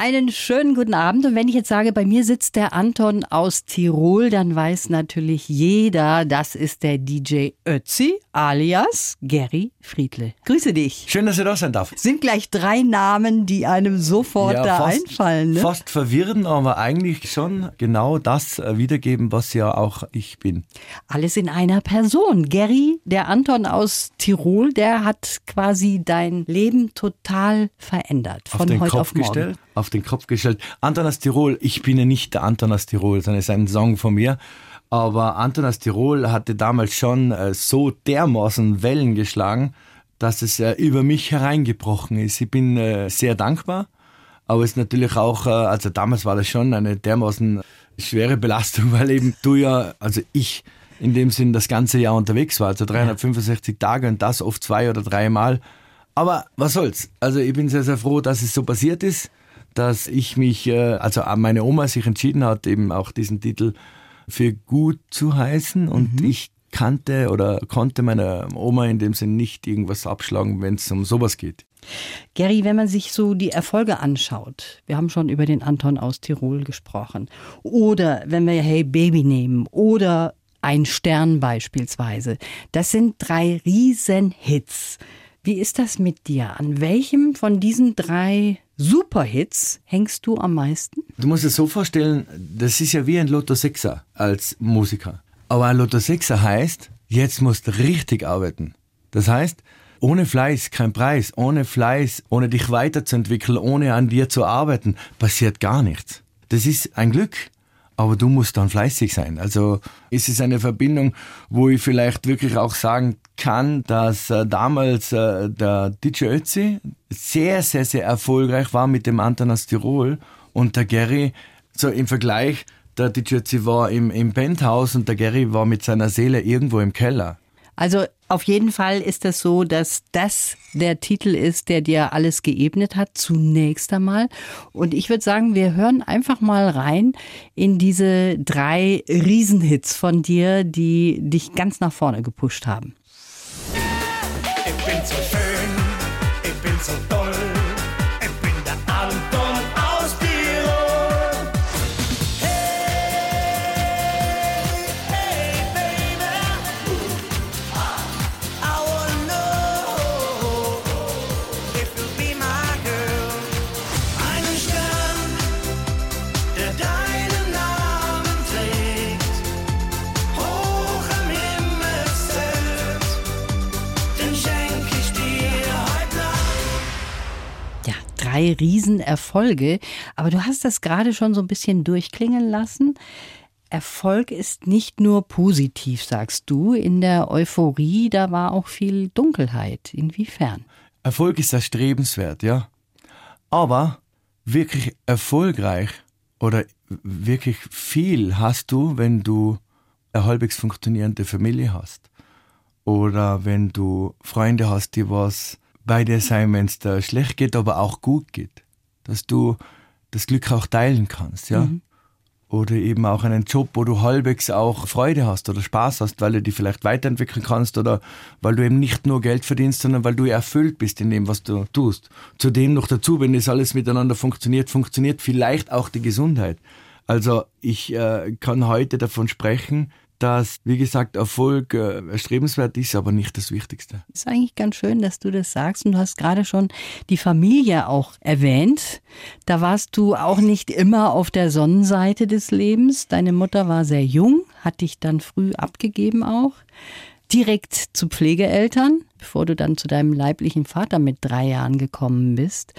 einen schönen guten Abend. Und wenn ich jetzt sage, bei mir sitzt der Anton aus Tirol, dann weiß natürlich jeder, das ist der DJ Ötzi alias Gary Friedle. Grüße dich. Schön, dass ihr da sein darf. Sind gleich drei Namen, die einem sofort ja, da fast, einfallen. Ne? Fast verwirrend, aber eigentlich schon genau das äh, wiedergeben, was ja auch ich bin. Alles in einer Person. Gary, der Anton aus Tirol, der hat quasi dein Leben total verändert. Von auf heute Kopf auf morgen. Gestellt, auf den Kopf gestellt. Anton aus Tirol, ich bin ja nicht der Anton aus Tirol, sondern es ist ein Song von mir. Aber Anton aus Tirol hatte damals schon äh, so dermaßen Wellen geschlagen, dass es äh, über mich hereingebrochen ist. Ich bin äh, sehr dankbar, aber es ist natürlich auch, also damals war das schon eine dermaßen schwere Belastung, weil eben du ja, also ich in dem Sinn das ganze Jahr unterwegs war, also 365 Tage und das oft zwei oder dreimal. Aber was soll's? Also ich bin sehr, sehr froh, dass es so passiert ist, dass ich mich, äh, also meine Oma sich entschieden hat, eben auch diesen Titel für gut zu heißen und mhm. ich kannte oder konnte meiner Oma in dem Sinn nicht irgendwas abschlagen, wenn es um sowas geht. Gary, wenn man sich so die Erfolge anschaut, wir haben schon über den Anton aus Tirol gesprochen, oder wenn wir Hey Baby nehmen oder ein Stern beispielsweise, das sind drei Riesenhits. Wie ist das mit dir? An welchem von diesen drei Superhits hängst du am meisten? Du musst es so vorstellen, das ist ja wie ein Lotto Sechser als Musiker. Aber ein Lotto Sechser heißt, jetzt musst du richtig arbeiten. Das heißt, ohne Fleiß kein Preis, ohne Fleiß, ohne dich weiterzuentwickeln, ohne an dir zu arbeiten, passiert gar nichts. Das ist ein Glück, aber du musst dann fleißig sein. Also es ist eine Verbindung, wo ich vielleicht wirklich auch sagen kann, dass äh, damals äh, der DJ Ötzi sehr, sehr, sehr erfolgreich war mit dem Anton aus Tirol und der Gary, so im Vergleich, der DJ Ötzi war im, im Penthouse und der Gary war mit seiner Seele irgendwo im Keller. Also auf jeden Fall ist es so, dass das der Titel ist, der dir alles geebnet hat, zunächst einmal. Und ich würde sagen, wir hören einfach mal rein in diese drei Riesenhits von dir, die dich ganz nach vorne gepusht haben. Ich bin so Riesenerfolge. Aber du hast das gerade schon so ein bisschen durchklingen lassen. Erfolg ist nicht nur positiv, sagst du. In der Euphorie, da war auch viel Dunkelheit. Inwiefern? Erfolg ist erstrebenswert, ja. Aber wirklich erfolgreich oder wirklich viel hast du, wenn du eine halbwegs funktionierende Familie hast. Oder wenn du Freunde hast, die was bei dir sein, wenn es dir schlecht geht, aber auch gut geht. Dass du das Glück auch teilen kannst, ja. Mhm. Oder eben auch einen Job, wo du halbwegs auch Freude hast oder Spaß hast, weil du dich vielleicht weiterentwickeln kannst oder weil du eben nicht nur Geld verdienst, sondern weil du erfüllt bist in dem, was du tust. Zudem noch dazu, wenn das alles miteinander funktioniert, funktioniert vielleicht auch die Gesundheit. Also ich äh, kann heute davon sprechen, dass, wie gesagt, Erfolg äh, erstrebenswert ist, aber nicht das Wichtigste. Ist eigentlich ganz schön, dass du das sagst. Und du hast gerade schon die Familie auch erwähnt. Da warst du auch nicht immer auf der Sonnenseite des Lebens. Deine Mutter war sehr jung, hat dich dann früh abgegeben auch. Direkt zu Pflegeeltern, bevor du dann zu deinem leiblichen Vater mit drei Jahren gekommen bist.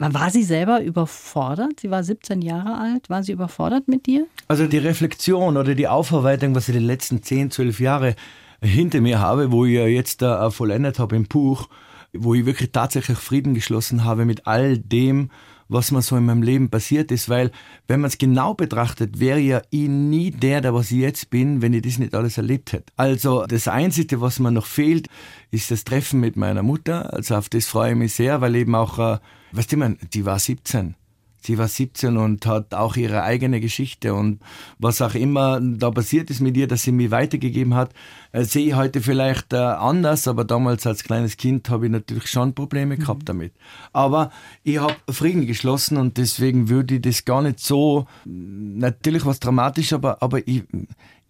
War sie selber überfordert? Sie war 17 Jahre alt. War sie überfordert mit dir? Also die Reflexion oder die Aufarbeitung, was ich die letzten 10, 12 Jahre hinter mir habe, wo ich ja jetzt äh, vollendet habe im Buch, wo ich wirklich tatsächlich Frieden geschlossen habe mit all dem, was mir so in meinem Leben passiert ist, weil wenn man es genau betrachtet, wäre ja ich nie der, der was ich jetzt bin, wenn ich das nicht alles erlebt hätte. Also das Einzige, was mir noch fehlt, ist das Treffen mit meiner Mutter. Also auf das freue ich mich sehr, weil eben auch, äh, weißt du, man, die war 17. Sie war 17 und hat auch ihre eigene Geschichte und was auch immer da passiert ist mit ihr, dass sie mir weitergegeben hat, äh, sehe ich heute vielleicht äh, anders, aber damals als kleines Kind habe ich natürlich schon Probleme mhm. gehabt damit. Aber ich habe Frieden geschlossen und deswegen würde ich das gar nicht so, natürlich was dramatisch, aber, aber ich,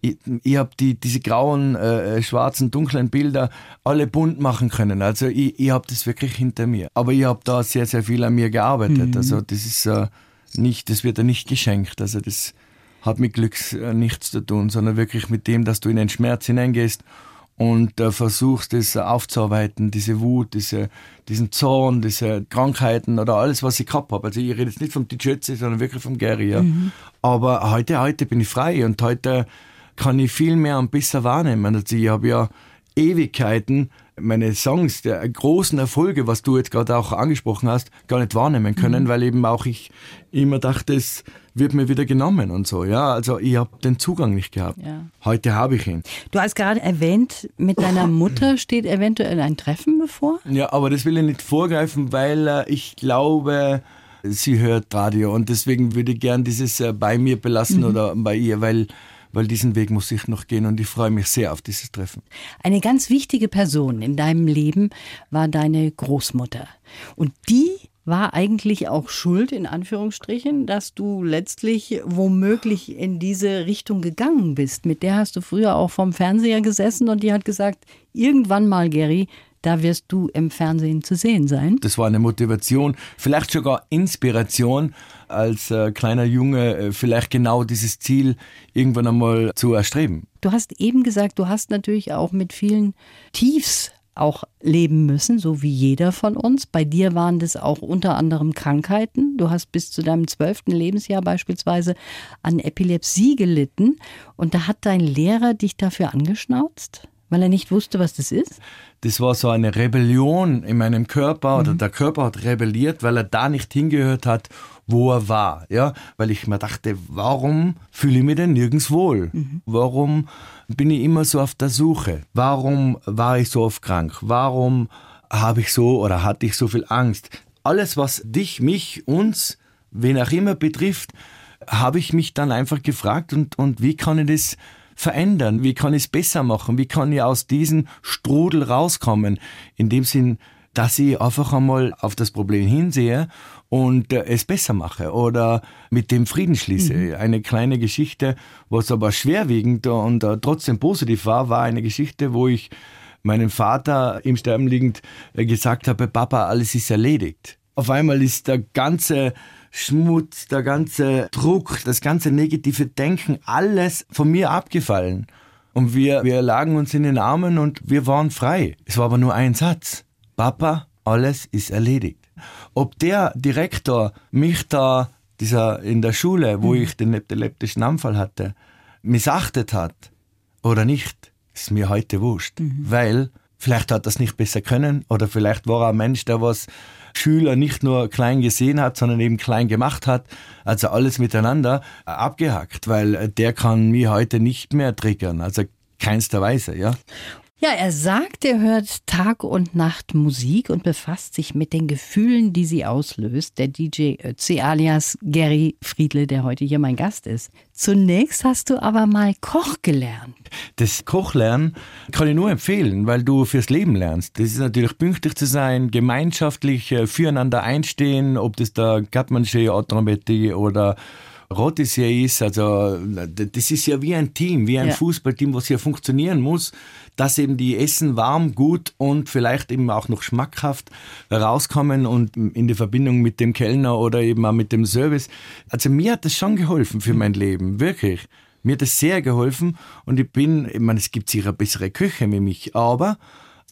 ich, ich habe die, diese grauen, äh, äh, schwarzen, dunklen Bilder alle bunt machen können. Also ich, ich habe das wirklich hinter mir. Aber ich habe da sehr, sehr viel an mir gearbeitet. Mhm. Also das ist äh, nicht, das wird ja nicht geschenkt. Also das hat mit Glück äh, nichts zu tun, sondern wirklich mit dem, dass du in den Schmerz hineingehst und äh, versuchst, das aufzuarbeiten, diese Wut, diese, diesen Zorn, diese Krankheiten oder alles, was ich gehabt habe. Also ich rede jetzt nicht vom Tschötze, sondern wirklich vom Gary. Ja. Mhm. Aber heute, heute bin ich frei und heute kann ich viel mehr und besser wahrnehmen. Also ich habe ja Ewigkeiten meine Songs, der großen Erfolge, was du jetzt gerade auch angesprochen hast, gar nicht wahrnehmen können, mhm. weil eben auch ich immer dachte, es wird mir wieder genommen und so. Ja, also ich habe den Zugang nicht gehabt. Ja. Heute habe ich ihn. Du hast gerade erwähnt, mit deiner Mutter steht eventuell ein Treffen bevor? Ja, aber das will ich nicht vorgreifen, weil äh, ich glaube, sie hört Radio und deswegen würde ich gern dieses äh, bei mir belassen mhm. oder bei ihr, weil weil diesen Weg muss ich noch gehen und ich freue mich sehr auf dieses Treffen. Eine ganz wichtige Person in deinem Leben war deine Großmutter. Und die war eigentlich auch schuld, in Anführungsstrichen, dass du letztlich womöglich in diese Richtung gegangen bist. Mit der hast du früher auch vom Fernseher gesessen und die hat gesagt, irgendwann mal, Gary, da wirst du im Fernsehen zu sehen sein. Das war eine Motivation, vielleicht sogar Inspiration als äh, kleiner Junge, äh, vielleicht genau dieses Ziel irgendwann einmal zu erstreben. Du hast eben gesagt, du hast natürlich auch mit vielen Tiefs auch leben müssen, so wie jeder von uns. Bei dir waren das auch unter anderem Krankheiten. Du hast bis zu deinem zwölften Lebensjahr beispielsweise an Epilepsie gelitten und da hat dein Lehrer dich dafür angeschnauzt? Weil er nicht wusste, was das ist? Das war so eine Rebellion in meinem Körper oder mhm. der Körper hat rebelliert, weil er da nicht hingehört hat, wo er war. Ja, weil ich mir dachte, warum fühle ich mich denn nirgends wohl? Mhm. Warum bin ich immer so auf der Suche? Warum war ich so oft krank? Warum habe ich so oder hatte ich so viel Angst? Alles, was dich, mich, uns, wen auch immer betrifft, habe ich mich dann einfach gefragt und, und wie kann ich das verändern? Wie kann ich es besser machen? Wie kann ich aus diesem Strudel rauskommen? In dem Sinn, dass ich einfach einmal auf das Problem hinsehe und äh, es besser mache oder mit dem Frieden schließe. Mhm. Eine kleine Geschichte, was aber schwerwiegend und äh, trotzdem positiv war, war eine Geschichte, wo ich meinem Vater im Sterben liegend äh, gesagt habe, Papa, alles ist erledigt. Auf einmal ist der ganze Schmutz, der ganze Druck, das ganze negative Denken, alles von mir abgefallen. Und wir, wir lagen uns in den Armen und wir waren frei. Es war aber nur ein Satz. Papa, alles ist erledigt. Ob der Direktor mich da, dieser in der Schule, wo mhm. ich den epileptischen Anfall hatte, missachtet hat oder nicht, ist mir heute wurscht. Mhm. Weil vielleicht hat er es nicht besser können oder vielleicht war er ein Mensch, der was Schüler nicht nur klein gesehen hat, sondern eben klein gemacht hat. Also alles miteinander äh, abgehackt, weil äh, der kann mich heute nicht mehr triggern. Also keinster Weise, ja. Ja, er sagt, er hört Tag und Nacht Musik und befasst sich mit den Gefühlen, die sie auslöst. Der DJ Ötzi alias Gary Friedle, der heute hier mein Gast ist. Zunächst hast du aber mal Koch gelernt. Das Kochlernen kann ich nur empfehlen, weil du fürs Leben lernst. Das ist natürlich pünktlich zu sein, gemeinschaftlich äh, füreinander einstehen, ob das der Gatmansche, Autonomette oder Rotissier ist, also das ist ja wie ein Team, wie ein ja. Fußballteam, was hier funktionieren muss, dass eben die Essen warm, gut und vielleicht eben auch noch schmackhaft rauskommen und in die Verbindung mit dem Kellner oder eben auch mit dem Service. Also mir hat das schon geholfen für mein Leben, wirklich. Mir hat das sehr geholfen und ich bin, ich meine, es gibt sicher bessere Köche wie mich, aber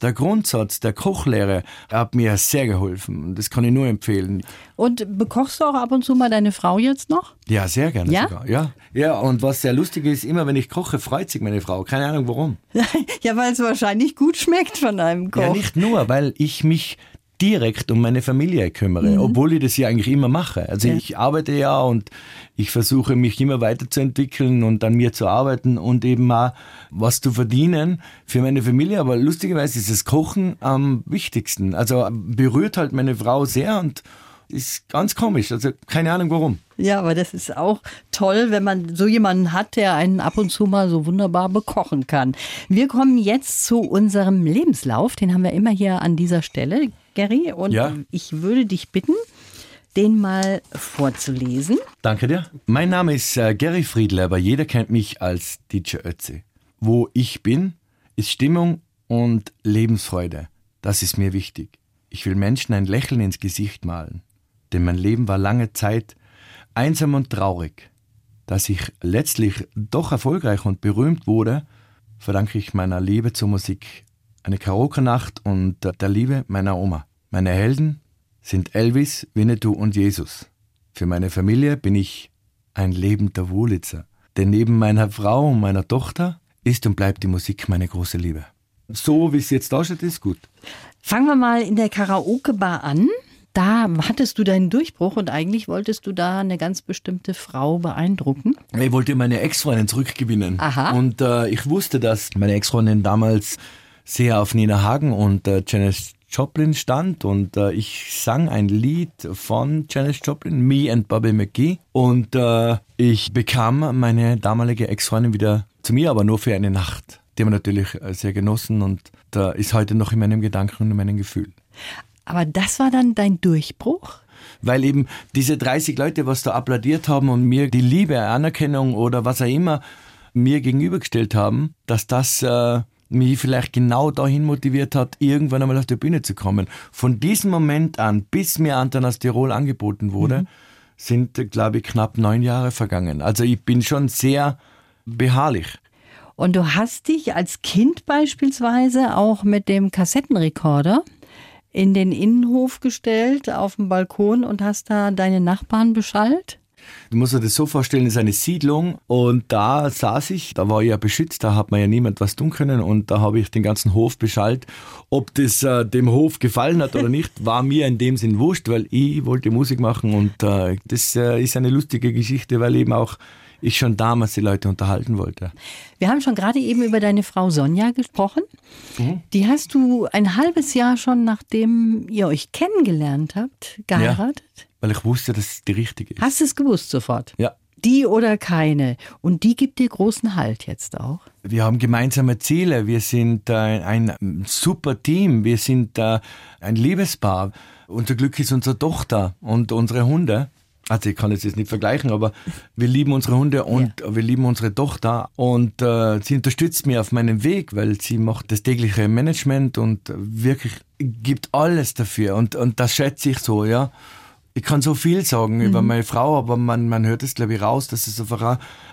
der Grundsatz der Kochlehre hat mir sehr geholfen. Das kann ich nur empfehlen. Und bekochst du auch ab und zu mal deine Frau jetzt noch? Ja, sehr gerne ja? sogar. Ja, ja. Und was sehr lustig ist, immer wenn ich koche, freut sich meine Frau. Keine Ahnung warum. ja, weil es wahrscheinlich gut schmeckt von einem Koch. Ja, nicht nur, weil ich mich direkt um meine Familie kümmere, mhm. obwohl ich das ja eigentlich immer mache. Also ja. ich arbeite ja und ich versuche mich immer weiterzuentwickeln und an mir zu arbeiten und eben mal was zu verdienen für meine Familie. Aber lustigerweise ist das Kochen am wichtigsten. Also berührt halt meine Frau sehr und Ist ganz komisch, also keine Ahnung warum. Ja, aber das ist auch toll, wenn man so jemanden hat, der einen ab und zu mal so wunderbar bekochen kann. Wir kommen jetzt zu unserem Lebenslauf, den haben wir immer hier an dieser Stelle, Gary, und Ja. ich würde dich bitten, den mal vorzulesen. Danke dir. Mein Name ist äh, Gary Friedler, aber jeder kennt mich als DJ Ötzi. Wo ich bin, ist Stimmung und Lebensfreude. Das ist mir wichtig. Ich will Menschen ein Lächeln ins Gesicht malen. Denn mein Leben war lange Zeit einsam und traurig. Dass ich letztlich doch erfolgreich und berühmt wurde, verdanke ich meiner Liebe zur Musik. Eine Karaoke-Nacht und der Liebe meiner Oma. Meine Helden sind Elvis, Winnetou und Jesus. Für meine Familie bin ich ein lebender Wohlitzer. Denn neben meiner Frau und meiner Tochter ist und bleibt die Musik meine große Liebe. So wie es jetzt da steht, ist gut. Fangen wir mal in der Karaoke-Bar an. Da hattest du deinen Durchbruch und eigentlich wolltest du da eine ganz bestimmte Frau beeindrucken. Ich wollte meine Ex-Freundin zurückgewinnen. Aha. Und äh, ich wusste, dass meine Ex-Freundin damals sehr auf Nina Hagen und äh, Janis Joplin stand und äh, ich sang ein Lied von Janis Joplin, Me and Bobby McGee. Und äh, ich bekam meine damalige Ex-Freundin wieder zu mir, aber nur für eine Nacht. Die haben wir natürlich äh, sehr genossen und da ist heute noch in meinem Gedanken und in meinem Gefühl. Aber das war dann dein Durchbruch? Weil eben diese 30 Leute, was da applaudiert haben und mir die Liebe, Anerkennung oder was auch immer mir gegenübergestellt haben, dass das äh, mich vielleicht genau dahin motiviert hat, irgendwann einmal auf die Bühne zu kommen. Von diesem Moment an, bis mir Anton Tirol angeboten wurde, sind, äh, glaube ich, knapp neun Jahre vergangen. Also ich bin schon sehr beharrlich. Und du hast dich als Kind beispielsweise auch mit dem Kassettenrekorder in den Innenhof gestellt, auf dem Balkon und hast da deine Nachbarn beschallt? Du musst dir das so vorstellen, es ist eine Siedlung und da saß ich, da war ich ja beschützt, da hat man ja niemand was tun können und da habe ich den ganzen Hof beschallt. Ob das äh, dem Hof gefallen hat oder nicht, war mir in dem Sinn wurscht, weil ich wollte Musik machen und äh, das äh, ist eine lustige Geschichte, weil eben auch ich schon damals die Leute unterhalten wollte. Wir haben schon gerade eben über deine Frau Sonja gesprochen. Die hast du ein halbes Jahr schon, nachdem ihr euch kennengelernt habt, geheiratet. Weil ich wusste, dass es die richtige ist. Hast du es gewusst sofort? Ja. Die oder keine. Und die gibt dir großen Halt jetzt auch. Wir haben gemeinsame Ziele. Wir sind äh, ein super Team. Wir sind äh, ein Liebespaar. Unser Glück ist unsere Tochter und unsere Hunde. Also ich kann es jetzt nicht vergleichen, aber wir lieben unsere Hunde und wir lieben unsere Tochter und äh, sie unterstützt mich auf meinem Weg, weil sie macht das tägliche Management und wirklich gibt alles dafür und, und das schätze ich so, ja. Ich kann so viel sagen über meine Frau, aber man, man hört es, glaube ich, raus, dass es einfach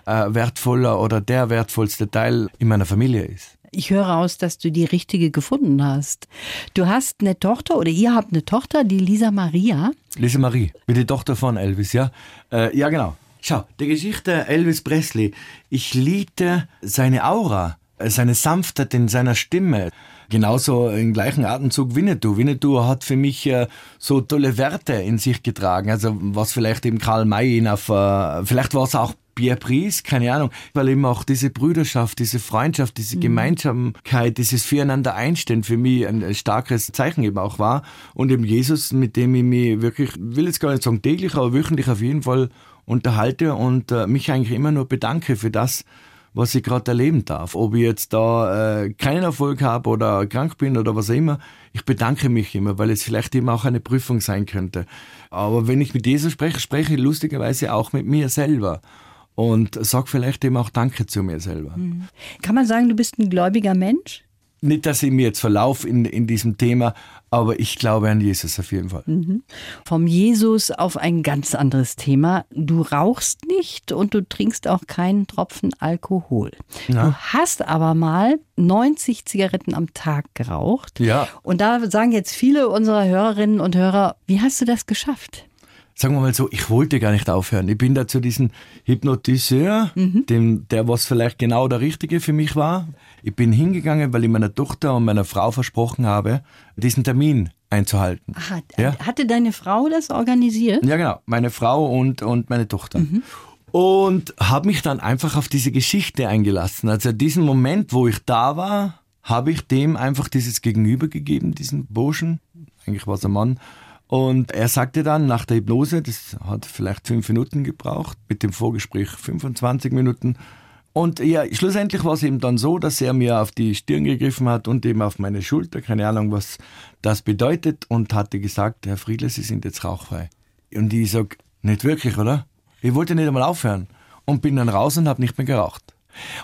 ein äh, wertvoller oder der wertvollste Teil in meiner Familie ist. Ich höre raus, dass du die richtige gefunden hast. Du hast eine Tochter oder ihr habt eine Tochter, die Lisa Maria. Lisa Marie, mit der Tochter von Elvis, ja? Äh, ja, genau. Schau, die Geschichte Elvis Presley. Ich liebte seine Aura, äh, seine Sanftheit in seiner Stimme. Genauso im gleichen Atemzug Winnetou. Winnetou hat für mich äh, so tolle Werte in sich getragen. Also was vielleicht eben Karl May ihn auf, äh, vielleicht war es auch Pierre Brice, keine Ahnung, weil eben auch diese Brüderschaft, diese Freundschaft, diese Gemeinsamkeit, dieses Füreinander einstehen für mich ein starkes Zeichen eben auch war. Und eben Jesus, mit dem ich mich wirklich, will jetzt gar nicht sagen täglich, aber wöchentlich auf jeden Fall unterhalte und äh, mich eigentlich immer nur bedanke für das, was ich gerade erleben darf. Ob ich jetzt da äh, keinen Erfolg habe oder krank bin oder was auch immer, ich bedanke mich immer, weil es vielleicht eben auch eine Prüfung sein könnte. Aber wenn ich mit Jesus spreche, spreche ich lustigerweise auch mit mir selber und sag vielleicht eben auch Danke zu mir selber. Kann man sagen, du bist ein gläubiger Mensch? Nicht, dass ich mir jetzt verlauf in, in diesem Thema, aber ich glaube an Jesus auf jeden Fall. Vom Jesus auf ein ganz anderes Thema. Du rauchst nicht und du trinkst auch keinen Tropfen Alkohol. Na? Du hast aber mal 90 Zigaretten am Tag geraucht. Ja. Und da sagen jetzt viele unserer Hörerinnen und Hörer, wie hast du das geschafft? Sagen wir mal so, ich wollte gar nicht aufhören. Ich bin da zu diesem Hypnotiseur, dem, der was vielleicht genau der Richtige für mich war. Ich bin hingegangen, weil ich meiner Tochter und meiner Frau versprochen habe, diesen Termin einzuhalten. Aha, Ja. Hatte deine Frau das organisiert? Ja, genau. Meine Frau und, und meine Tochter. Und habe mich dann einfach auf diese Geschichte eingelassen. Also diesen Moment, wo ich da war, habe ich dem einfach dieses Gegenüber gegeben, diesen Burschen. Eigentlich war es ein Mann. Und er sagte dann nach der Hypnose, das hat vielleicht fünf Minuten gebraucht, mit dem Vorgespräch 25 Minuten. Und ja, schlussendlich war es eben dann so, dass er mir auf die Stirn gegriffen hat und eben auf meine Schulter, keine Ahnung, was das bedeutet, und hatte gesagt, Herr Friedler, Sie sind jetzt rauchfrei. Und ich sag, nicht wirklich, oder? Ich wollte nicht einmal aufhören. Und bin dann raus und habe nicht mehr geraucht.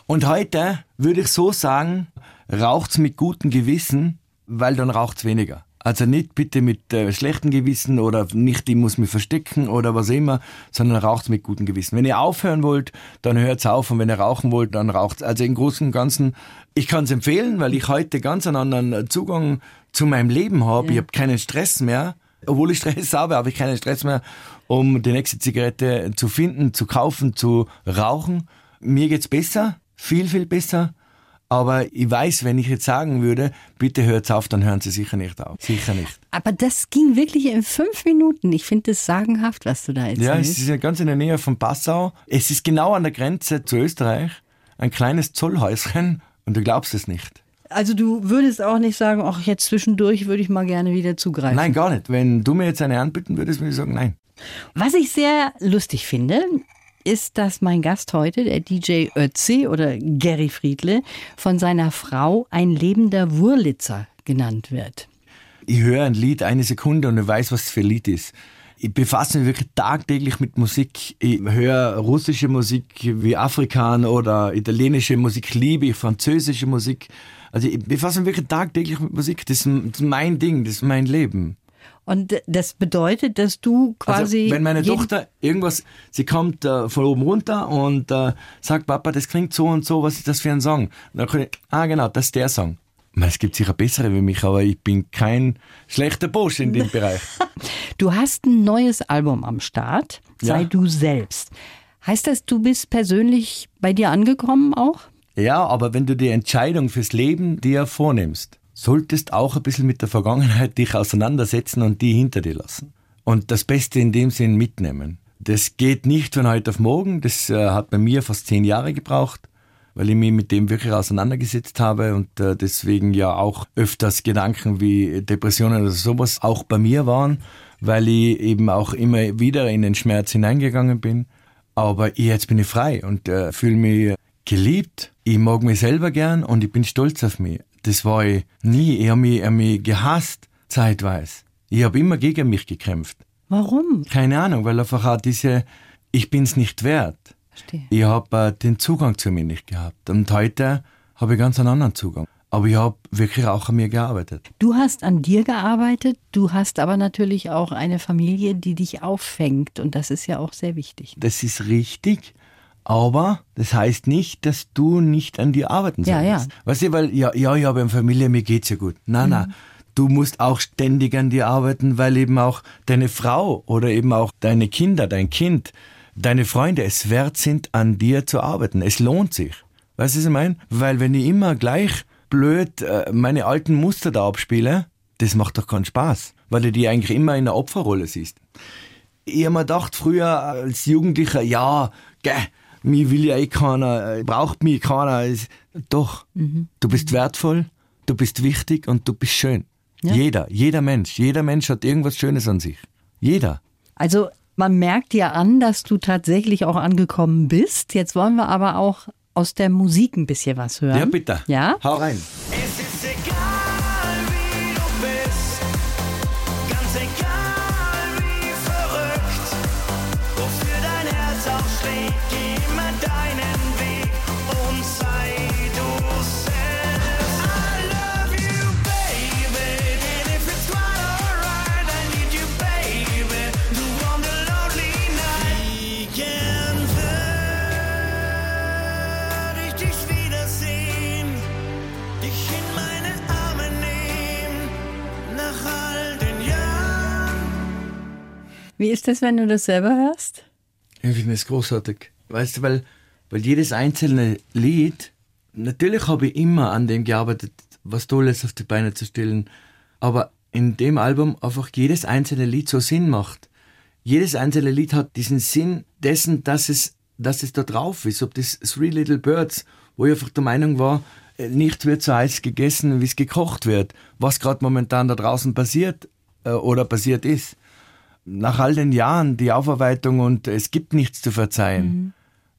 Und heute würde ich so sagen, raucht's mit gutem Gewissen, weil dann raucht's weniger. Also nicht bitte mit äh, schlechtem Gewissen oder nicht, ich muss mich verstecken oder was immer, sondern raucht mit gutem Gewissen. Wenn ihr aufhören wollt, dann hört's auf und wenn ihr rauchen wollt, dann raucht's. Also im Großen und Ganzen, ich kann's empfehlen, weil ich heute ganz einen anderen Zugang zu meinem Leben habe. Ja. Ich habe keinen Stress mehr. Obwohl ich Stress habe, habe ich keinen Stress mehr, um die nächste Zigarette zu finden, zu kaufen, zu rauchen. Mir geht's besser, viel, viel besser. Aber ich weiß, wenn ich jetzt sagen würde, bitte hört's auf, dann hören Sie sicher nicht auf. Sicher nicht. Aber das ging wirklich in fünf Minuten. Ich finde das sagenhaft, was du da erzählst. Ja, es ist ja ganz in der Nähe von Passau. Es ist genau an der Grenze zu Österreich. Ein kleines Zollhäuschen und du glaubst es nicht. Also du würdest auch nicht sagen, ach jetzt zwischendurch würde ich mal gerne wieder zugreifen. Nein, gar nicht. Wenn du mir jetzt eine anbieten würdest, würde ich sagen, nein. Was ich sehr lustig finde, ist, dass mein Gast heute, der DJ Ötzi oder Gary Friedle, von seiner Frau ein lebender Wurlitzer genannt wird. Ich höre ein Lied eine Sekunde und ich weiß, was es für ein Lied ist. Ich befasse mich wirklich tagtäglich mit Musik. Ich höre russische Musik wie Afrikaner oder italienische Musik, liebe ich französische Musik. Also ich befasse mich wirklich tagtäglich mit Musik. Das ist mein Ding, das ist mein Leben. Und das bedeutet, dass du quasi. Also, wenn meine Tochter irgendwas, sie kommt äh, von oben runter und äh, sagt, Papa, das klingt so und so, was ist das für ein Song? Und dann kann ich, ah, genau, das ist der Song. Es gibt sicher bessere wie mich, aber ich bin kein schlechter Bursch in dem Bereich. Du hast ein neues Album am Start, sei ja. du selbst. Heißt das, du bist persönlich bei dir angekommen auch? Ja, aber wenn du die Entscheidung fürs Leben dir vornimmst, solltest auch ein bisschen mit der Vergangenheit dich auseinandersetzen und die hinter dir lassen. Und das Beste in dem Sinn mitnehmen. Das geht nicht von heute auf morgen. Das äh, hat bei mir fast zehn Jahre gebraucht, weil ich mich mit dem wirklich auseinandergesetzt habe und äh, deswegen ja auch öfters Gedanken wie Depressionen oder sowas auch bei mir waren, weil ich eben auch immer wieder in den Schmerz hineingegangen bin. Aber jetzt bin ich frei und äh, fühle mich geliebt. Ich mag mich selber gern und ich bin stolz auf mich das war ich nie. Ich habe mich, hab mich gehasst, zeitweise. Ich habe immer gegen mich gekämpft. Warum? Keine Ahnung, weil einfach auch diese, ich bin's nicht wert. Verstehe. Ich habe äh, den Zugang zu mir nicht gehabt. Und heute habe ich ganz einen anderen Zugang. Aber ich habe wirklich auch an mir gearbeitet. Du hast an dir gearbeitet, du hast aber natürlich auch eine Familie, die dich auffängt. Und das ist ja auch sehr wichtig. Das ist richtig. Aber das heißt nicht, dass du nicht an dir arbeiten sollst. Ja, ja. Weißt du, weil, ja, ja, ich habe eine Familie, mir geht's ja gut. Nein, mhm. nein. Du musst auch ständig an dir arbeiten, weil eben auch deine Frau oder eben auch deine Kinder, dein Kind, deine Freunde es wert sind, an dir zu arbeiten. Es lohnt sich. Weißt du, was ich meine? Weil wenn ich immer gleich blöd äh, meine alten Muster da abspiele, das macht doch keinen Spaß, weil du die eigentlich immer in der Opferrolle siehst. Ich habe mir gedacht, früher als Jugendlicher, ja, gell, mich will ja eh keiner, äh, braucht mich keiner. Doch, mhm. du bist wertvoll, du bist wichtig und du bist schön. Ja. Jeder, jeder Mensch, jeder Mensch hat irgendwas Schönes an sich. Jeder. Also man merkt dir an, dass du tatsächlich auch angekommen bist. Jetzt wollen wir aber auch aus der Musik ein bisschen was hören. Ja, bitte. Ja? Hau rein. Wie ist das, wenn du das selber hörst? Ich finde es großartig. Weißt du, weil, weil jedes einzelne Lied, natürlich habe ich immer an dem gearbeitet, was Tolles auf die Beine zu stellen, aber in dem Album einfach jedes einzelne Lied so Sinn macht. Jedes einzelne Lied hat diesen Sinn dessen, dass es, dass es da drauf ist. Ob das Three Little Birds, wo ich einfach der Meinung war, äh, nichts wird so heiß gegessen, wie es gekocht wird. Was gerade momentan da draußen passiert, äh, oder passiert ist. Nach all den Jahren die Aufarbeitung und es gibt nichts zu verzeihen. Mhm.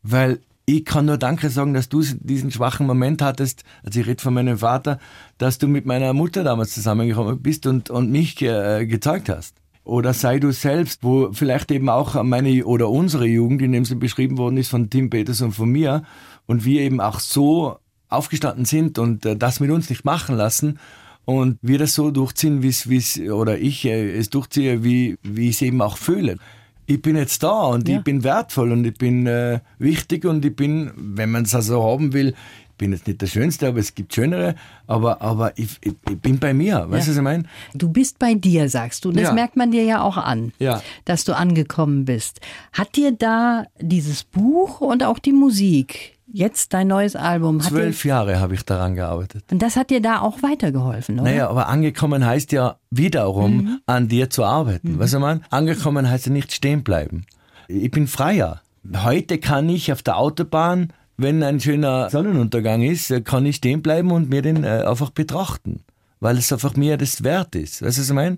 Weil ich kann nur Danke sagen, dass du diesen schwachen Moment hattest, also ich rede von meinem Vater, dass du mit meiner Mutter damals zusammengekommen bist und, und mich äh, gezeigt hast. Oder sei du selbst, wo vielleicht eben auch meine oder unsere Jugend, in dem sie beschrieben worden ist von Tim Peters und von mir, und wir eben auch so aufgestanden sind und äh, das mit uns nicht machen lassen und wir das so durchziehen, wie es, oder ich äh, es durchziehe, wie, wie ich es eben auch fühle ich bin jetzt da und ja. ich bin wertvoll und ich bin äh, wichtig und ich bin, wenn man es also haben will, ich bin jetzt nicht der Schönste, aber es gibt Schönere, aber, aber ich, ich, ich bin bei mir, weißt du, ja. was ich meine? Du bist bei dir, sagst du. Das ja. merkt man dir ja auch an, ja. dass du angekommen bist. Hat dir da dieses Buch und auch die Musik Jetzt dein neues Album. Hat Zwölf Jahre habe ich daran gearbeitet. Und das hat dir da auch weitergeholfen, oder? Naja, aber angekommen heißt ja wiederum, mhm. an dir zu arbeiten. Mhm. Weißt du, man? Angekommen heißt ja nicht stehen bleiben. Ich bin freier. Heute kann ich auf der Autobahn, wenn ein schöner Sonnenuntergang ist, kann ich stehen bleiben und mir den äh, einfach betrachten. Weil es einfach mir das wert ist. Weißt du, was ich meine?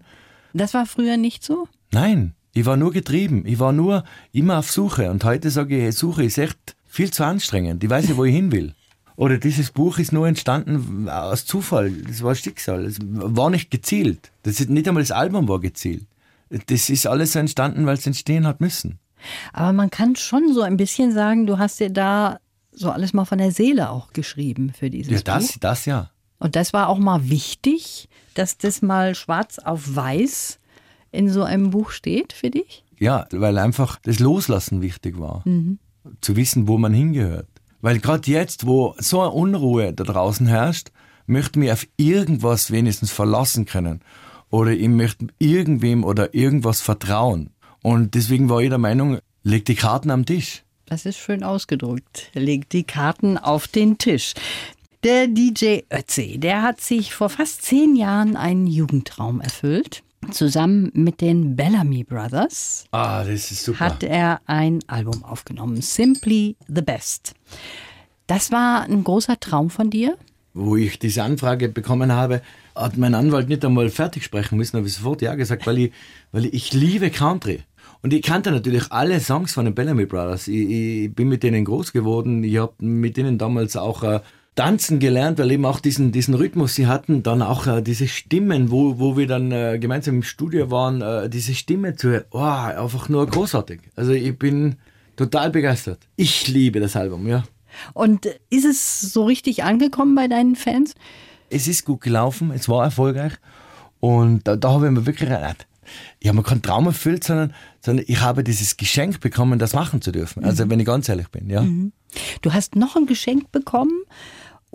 Das war früher nicht so? Nein. Ich war nur getrieben. Ich war nur immer auf Suche. Und heute sage ich, Suche ist echt viel zu anstrengend. Ich weiß ja, wo ich hin will. Oder dieses Buch ist nur entstanden aus Zufall. Das war Schicksal. Es war nicht gezielt. Das ist nicht einmal das Album war gezielt. Das ist alles entstanden, weil es entstehen hat müssen. Aber man kann schon so ein bisschen sagen, du hast dir da so alles mal von der Seele auch geschrieben für dieses ja, das, Buch. das ja. Und das war auch mal wichtig, dass das mal schwarz auf weiß in so einem Buch steht für dich? Ja, weil einfach das Loslassen wichtig war. Mhm zu wissen, wo man hingehört. Weil gerade jetzt, wo so eine Unruhe da draußen herrscht, möchte mich auf irgendwas wenigstens verlassen können. Oder ich möchte irgendwem oder irgendwas vertrauen. Und deswegen war ich der Meinung, leg die Karten am Tisch. Das ist schön ausgedrückt. Leg die Karten auf den Tisch. Der DJ Ötzi, der hat sich vor fast zehn Jahren einen Jugendtraum erfüllt zusammen mit den Bellamy Brothers ah, hat er ein Album aufgenommen, Simply the Best. Das war ein großer Traum von dir? Wo ich diese Anfrage bekommen habe, hat mein Anwalt nicht einmal fertig sprechen müssen, habe ich sofort ja gesagt, weil ich, weil ich, ich liebe Country. Und ich kannte natürlich alle Songs von den Bellamy Brothers. Ich, ich bin mit denen groß geworden. Ich habe mit denen damals auch äh, tanzen gelernt, weil eben auch diesen, diesen Rhythmus sie hatten, dann auch äh, diese Stimmen, wo, wo wir dann äh, gemeinsam im Studio waren, äh, diese Stimme zu hören, oh, einfach nur großartig. Also ich bin total begeistert. Ich liebe das Album, ja. Und ist es so richtig angekommen bei deinen Fans? Es ist gut gelaufen, es war erfolgreich und da, da habe ich mir wirklich gedacht, ich habe mir keinen Traum erfüllt, sondern, sondern ich habe dieses Geschenk bekommen, das machen zu dürfen. Also, mhm. wenn ich ganz ehrlich bin, ja. Mhm. Du hast noch ein Geschenk bekommen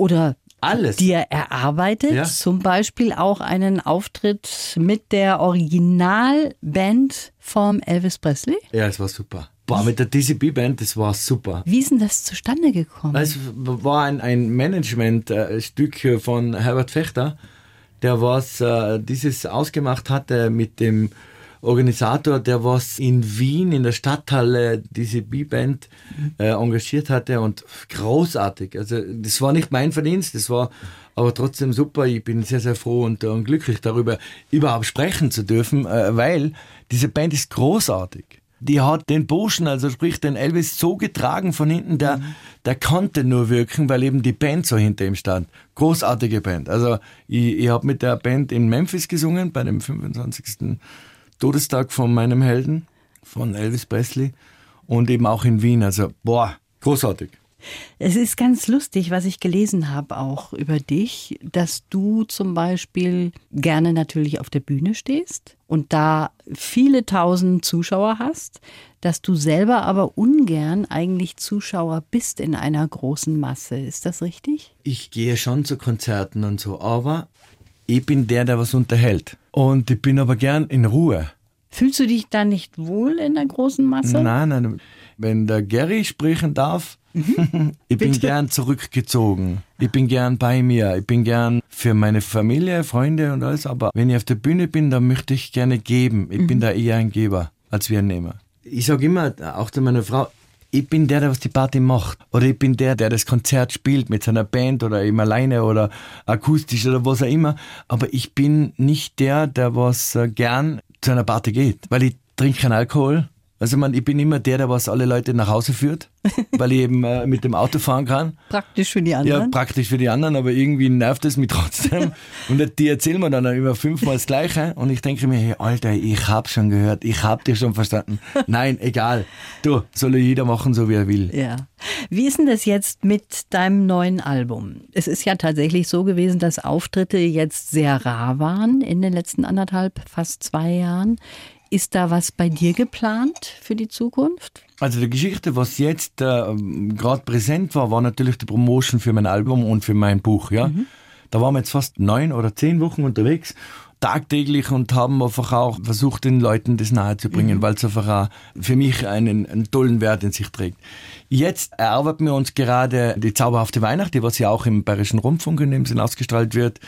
oder alles dir erarbeitet, ja. zum Beispiel auch einen Auftritt mit der Originalband vom Elvis Presley. Ja, es war super. Boah, mit der DCB Band, das war super. Wie ist denn das zustande gekommen? Es war ein, ein Managementstück von Herbert Fechter, der was äh, dieses ausgemacht hatte mit dem Organisator, der was in Wien in der Stadthalle diese B-Band äh, engagiert hatte und großartig. Also das war nicht mein Verdienst, das war aber trotzdem super. Ich bin sehr, sehr froh und, und glücklich darüber, überhaupt sprechen zu dürfen, äh, weil diese Band ist großartig. Die hat den Burschen, also sprich den Elvis, so getragen von hinten, der, mhm. der konnte nur wirken, weil eben die Band so hinter ihm stand. Großartige Band. Also ich, ich habe mit der Band in Memphis gesungen, bei dem 25. Todestag von meinem Helden, von Elvis Presley und eben auch in Wien. Also, boah, großartig. Es ist ganz lustig, was ich gelesen habe auch über dich, dass du zum Beispiel gerne natürlich auf der Bühne stehst und da viele tausend Zuschauer hast, dass du selber aber ungern eigentlich Zuschauer bist in einer großen Masse. Ist das richtig? Ich gehe schon zu Konzerten und so, aber ich bin der, der was unterhält. Und ich bin aber gern in Ruhe. Fühlst du dich da nicht wohl in der großen Masse? Nein, nein. Wenn der Gary sprechen darf, mhm. ich bin gern zurückgezogen. Ich bin gern bei mir. Ich bin gern für meine Familie, Freunde und alles. Aber wenn ich auf der Bühne bin, dann möchte ich gerne geben. Ich mhm. bin da eher ein Geber als wie ein Nehmer. Ich sage immer, auch zu meiner Frau, ich bin der, der was die Party macht. Oder ich bin der, der das Konzert spielt mit seiner Band oder eben alleine oder akustisch oder was auch immer. Aber ich bin nicht der, der was äh, gern zu einer Party geht. Weil ich trinke keinen Alkohol. Also man, ich bin immer der, der was alle Leute nach Hause führt, weil ich eben äh, mit dem Auto fahren kann. Praktisch für die anderen. Ja, praktisch für die anderen, aber irgendwie nervt es mich trotzdem. und die erzählen mir dann immer fünfmal das Gleiche und ich denke mir, hey, Alter, ich hab's schon gehört, ich hab dich schon verstanden. Nein, egal. Du, soll jeder machen, so wie er will. Ja. Wie ist denn das jetzt mit deinem neuen Album? Es ist ja tatsächlich so gewesen, dass Auftritte jetzt sehr rar waren in den letzten anderthalb, fast zwei Jahren. Ist da was bei dir geplant für die Zukunft? Also die Geschichte, was jetzt äh, gerade präsent war, war natürlich die Promotion für mein Album und für mein Buch. Ja, mhm. da waren wir jetzt fast neun oder zehn Wochen unterwegs, tagtäglich und haben einfach auch versucht, den Leuten das nahezubringen, mhm. weil es einfach auch für mich einen, einen tollen Wert in sich trägt. Jetzt erarbeiten wir uns gerade die zauberhafte Weihnacht, die was ja auch im Bayerischen Rundfunk in dem Sinn ausgestrahlt wird.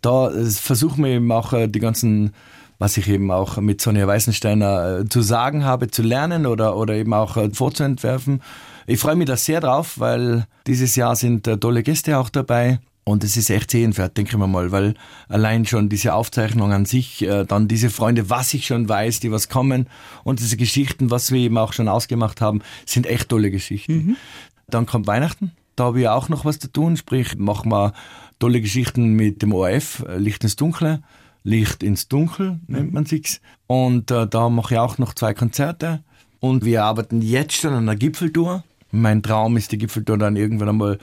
Da äh, versuchen wir eben auch äh, die ganzen was ich eben auch mit Sonja Weißensteiner äh, zu sagen habe, zu lernen oder, oder eben auch äh, vorzuentwerfen. Ich freue mich da sehr drauf, weil dieses Jahr sind äh, tolle Gäste auch dabei. Und es ist echt sehenswert, denke ich mir mal, weil allein schon diese Aufzeichnung an sich, dann diese Freunde, was ich schon weiß, die was kommen und diese Geschichten, was wir eben auch schon ausgemacht haben, sind echt tolle Geschichten. Mhm. Dann kommt Weihnachten, da habe ich auch noch was zu tun, sprich, machen wir tolle Geschichten mit dem ORF, Licht ins Dunkle. Licht ins Dunkel, nennt man sich's. Und äh, da mache ich auch noch zwei Konzerte. Und wir arbeiten jetzt schon an einer Gipfeltour. Mein Traum ist, die Gipfeltour dann irgendwann einmal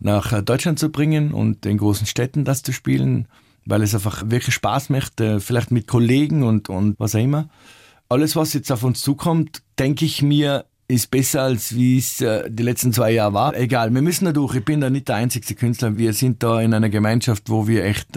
nach äh, Deutschland zu bringen und in großen Städten das zu spielen, weil es einfach wirklich Spaß macht, äh, vielleicht mit Kollegen und, und was auch immer. Alles, was jetzt auf uns zukommt, denke ich mir, ist besser, als wie es äh, die letzten zwei Jahre war. Egal, wir müssen da durch. Ich bin da nicht der einzige Künstler. Wir sind da in einer Gemeinschaft, wo wir echt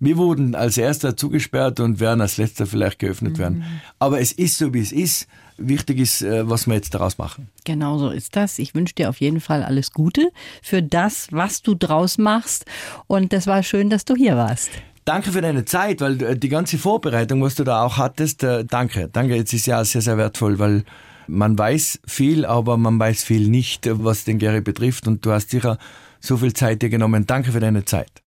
wir wurden als erster zugesperrt und werden als letzter vielleicht geöffnet mhm. werden. Aber es ist so, wie es ist. Wichtig ist, äh, was wir jetzt daraus machen. Genau so ist das. Ich wünsche dir auf jeden Fall alles Gute für das, was du draus machst. Und das war schön, dass du hier warst. Danke für deine Zeit, weil äh, die ganze Vorbereitung, was du da auch hattest, äh, danke. Danke, jetzt ist ja sehr, sehr wertvoll, weil man weiß viel, aber man weiß viel nicht, was den Gary betrifft. Und du hast sicher so viel Zeit dir genommen. Danke für deine Zeit.